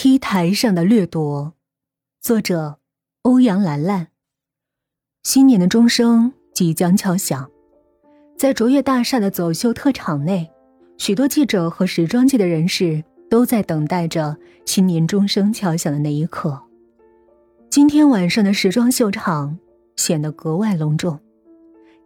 T 台上的掠夺，作者欧阳兰兰。新年的钟声即将敲响，在卓越大厦的走秀特场内，许多记者和时装界的人士都在等待着新年钟声敲响的那一刻。今天晚上的时装秀场显得格外隆重。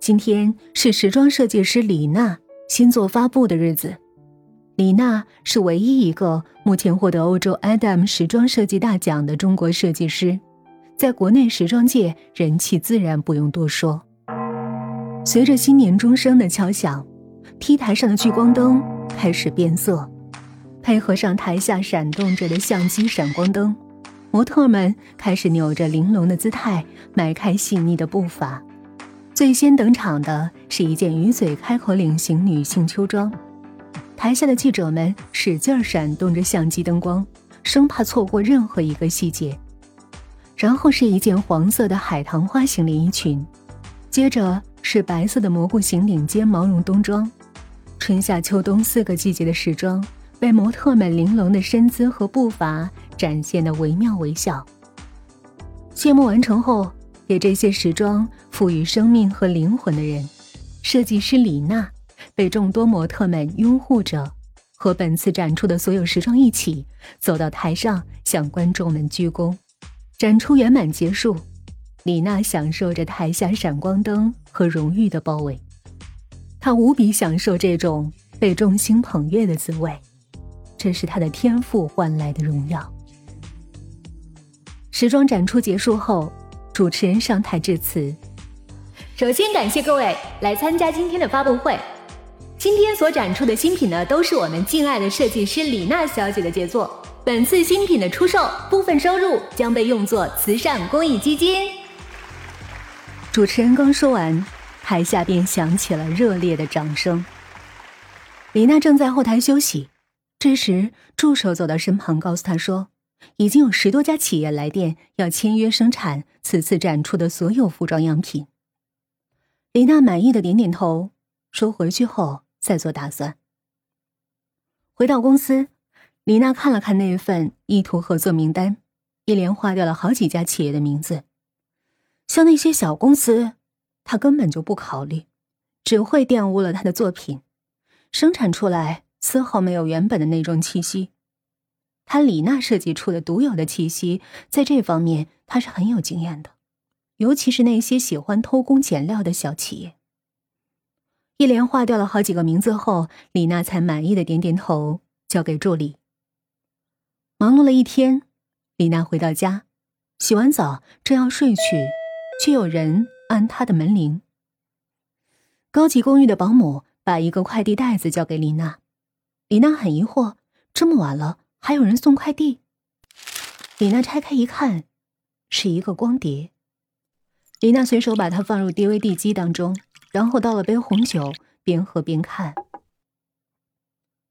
今天是时装设计师李娜新作发布的日子。李娜是唯一一个目前获得欧洲 Adam 时装设计大奖的中国设计师，在国内时装界人气自然不用多说。随着新年钟声的敲响，T 台上的聚光灯开始变色，配合上台下闪动着的相机闪光灯，模特们开始扭着玲珑的姿态，迈开细腻的步伐。最先登场的是一件鱼嘴开口领型女性秋装。台下的记者们使劲闪动着相机灯光，生怕错过任何一个细节。然后是一件黄色的海棠花型连衣裙，接着是白色的蘑菇型领尖毛绒冬装。春夏秋冬四个季节的时装被模特们玲珑的身姿和步伐展现的惟妙惟肖。谢幕完成后，给这些时装赋予生命和灵魂的人，设计师李娜。被众多模特们拥护着，和本次展出的所有时装一起走到台上，向观众们鞠躬。展出圆满结束，李娜享受着台下闪光灯和荣誉的包围，她无比享受这种被众星捧月的滋味，这是她的天赋换来的荣耀。时装展出结束后，主持人上台致辞。首先感谢各位来参加今天的发布会。今天所展出的新品呢，都是我们敬爱的设计师李娜小姐的杰作。本次新品的出售部分收入将被用作慈善公益基金。主持人刚说完，台下便响起了热烈的掌声。李娜正在后台休息，这时助手走到身旁，告诉她说，已经有十多家企业来电要签约生产此次展出的所有服装样品。李娜满意的点点头，说回去后。再做打算。回到公司，李娜看了看那份意图合作名单，一连划掉了好几家企业的名字。像那些小公司，她根本就不考虑，只会玷污了她的作品，生产出来丝毫没有原本的那种气息。她李娜设计出的独有的气息，在这方面她是很有经验的，尤其是那些喜欢偷工减料的小企业。一连划掉了好几个名字后，李娜才满意的点点头，交给助理。忙碌了一天，李娜回到家，洗完澡正要睡去，却有人按她的门铃。高级公寓的保姆把一个快递袋子交给李娜，李娜很疑惑：这么晚了还有人送快递？李娜拆开一看，是一个光碟。李娜随手把它放入 DVD 机当中。然后倒了杯红酒，边喝边看。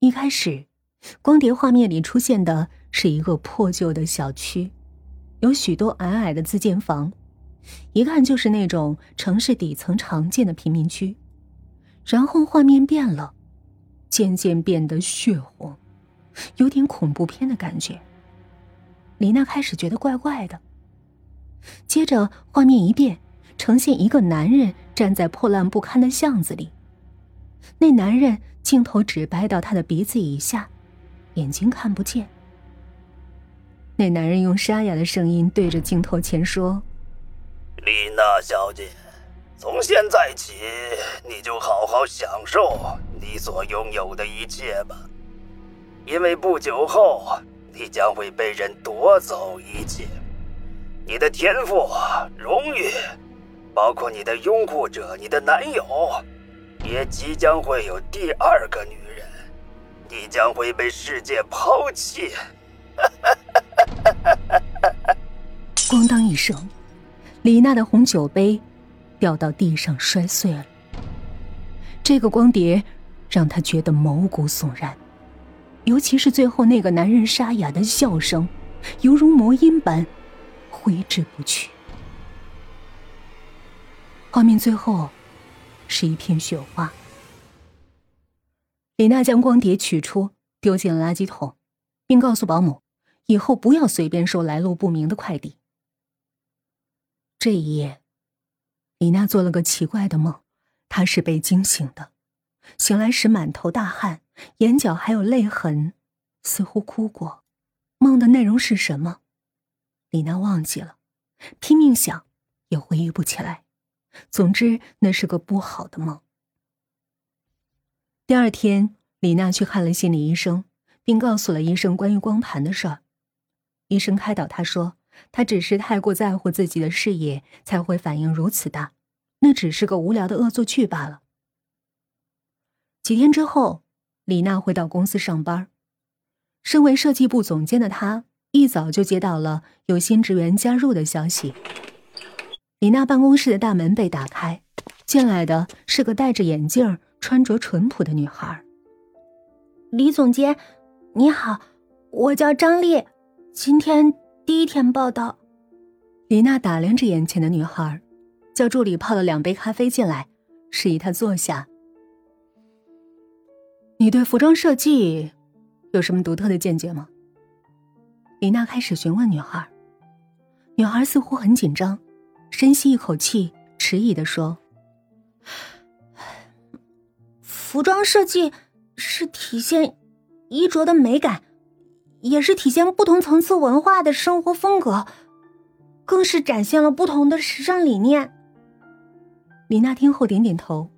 一开始，光碟画面里出现的是一个破旧的小区，有许多矮矮的自建房，一看就是那种城市底层常见的贫民区。然后画面变了，渐渐变得血红，有点恐怖片的感觉。李娜开始觉得怪怪的。接着画面一变。呈现一个男人站在破烂不堪的巷子里，那男人镜头只掰到他的鼻子以下，眼睛看不见。那男人用沙哑的声音对着镜头前说：“丽娜小姐，从现在起，你就好好享受你所拥有的一切吧，因为不久后你将会被人夺走一切，你的天赋、荣誉。”包括你的拥护者，你的男友，也即将会有第二个女人，你将会被世界抛弃。咣当一声，李娜的红酒杯掉到地上摔碎了。这个光碟让她觉得毛骨悚然，尤其是最后那个男人沙哑的笑声，犹如魔音般挥之不去。画面最后，是一片雪花。李娜将光碟取出，丢进了垃圾桶，并告诉保姆，以后不要随便收来路不明的快递。这一夜，李娜做了个奇怪的梦，她是被惊醒的，醒来时满头大汗，眼角还有泪痕，似乎哭过。梦的内容是什么？李娜忘记了，拼命想，也回忆不起来。总之，那是个不好的梦。第二天，李娜去看了心理医生，并告诉了医生关于光盘的事儿。医生开导她说：“她只是太过在乎自己的事业，才会反应如此大，那只是个无聊的恶作剧罢了。”几天之后，李娜回到公司上班。身为设计部总监的她，一早就接到了有新职员加入的消息。李娜办公室的大门被打开，进来的是个戴着眼镜、穿着淳朴的女孩。李总监，你好，我叫张丽，今天第一天报道。李娜打量着眼前的女孩，叫助理泡了两杯咖啡进来，示意她坐下。你对服装设计？有什么独特的见解吗？李娜开始询问女孩。女孩似乎很紧张，深吸一口气，迟疑的说：“服装设计是体现衣着的美感，也是体现不同层次文化的生活风格，更是展现了不同的时尚理念。”李娜听后点点头：“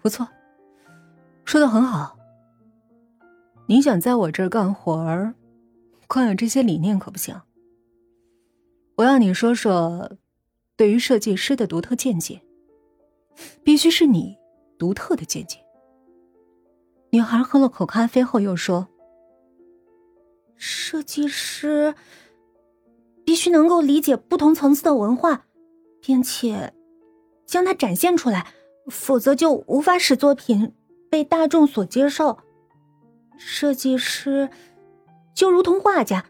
不错，说的很好。”你想在我这儿干活儿，光有这些理念可不行。我要你说说，对于设计师的独特见解，必须是你独特的见解。女孩喝了口咖啡后又说：“设计师必须能够理解不同层次的文化，并且将它展现出来，否则就无法使作品被大众所接受。”设计师就如同画家，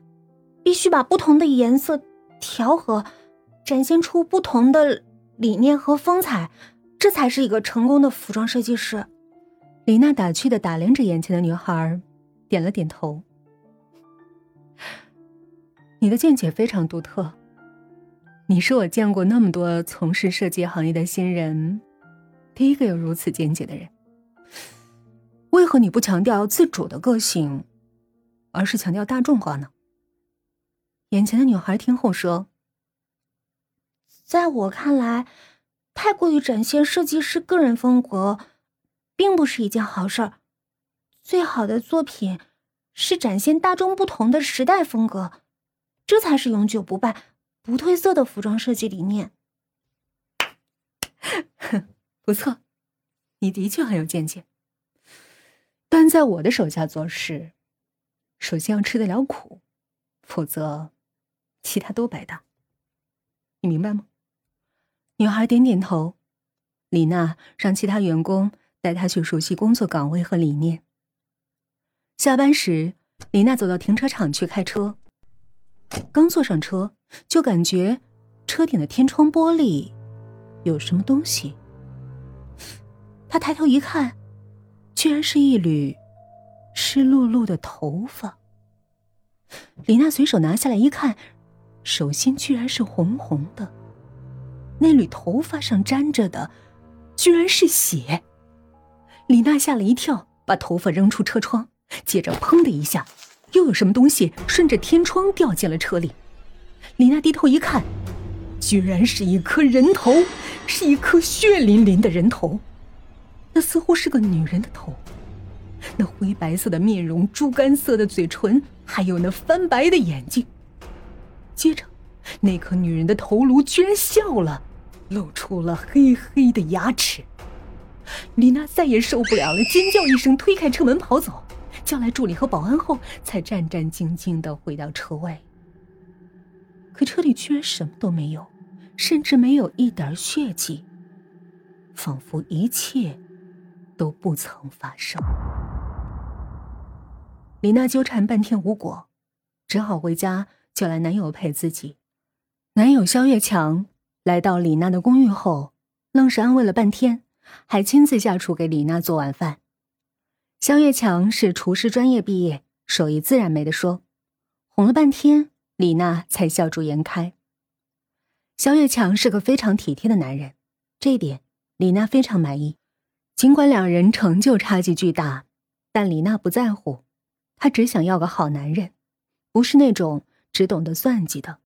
必须把不同的颜色调和，展现出不同的理念和风采，这才是一个成功的服装设计师。李娜打趣的打量着眼前的女孩，点了点头。你的见解非常独特，你是我见过那么多从事设计行业的新人，第一个有如此见解的人。为何你不强调自主的个性，而是强调大众化呢？眼前的女孩听后说：“在我看来，太过于展现设计师个人风格，并不是一件好事儿。最好的作品是展现大众不同的时代风格，这才是永久不败、不褪色的服装设计理念。”不错，你的确很有见解。但在我的手下做事，首先要吃得了苦，否则，其他都白搭。你明白吗？女孩点点头。李娜让其他员工带她去熟悉工作岗位和理念。下班时，李娜走到停车场去开车，刚坐上车，就感觉车顶的天窗玻璃有什么东西。她抬头一看。居然是一缕湿漉漉的头发。李娜随手拿下来一看，手心居然是红红的，那缕头发上沾着的，居然是血。李娜吓了一跳，把头发扔出车窗，接着砰的一下，又有什么东西顺着天窗掉进了车里。李娜低头一看，居然是一颗人头，是一颗血淋淋的人头。那似乎是个女人的头，那灰白色的面容、猪肝色的嘴唇，还有那翻白的眼睛。接着，那颗女人的头颅居然笑了，露出了黑黑的牙齿。李娜再也受不了了，尖叫一声，推开车门跑走，叫来助理和保安后，才战战兢兢的回到车位。可车里居然什么都没有，甚至没有一点血迹，仿佛一切。都不曾发生。李娜纠缠半天无果，只好回家叫来男友陪自己。男友肖月强来到李娜的公寓后，愣是安慰了半天，还亲自下厨给李娜做晚饭。肖月强是厨师专业毕业，手艺自然没得说。哄了半天，李娜才笑逐颜开。肖月强是个非常体贴的男人，这一点李娜非常满意。尽管两人成就差距巨大，但李娜不在乎，她只想要个好男人，不是那种只懂得算计的。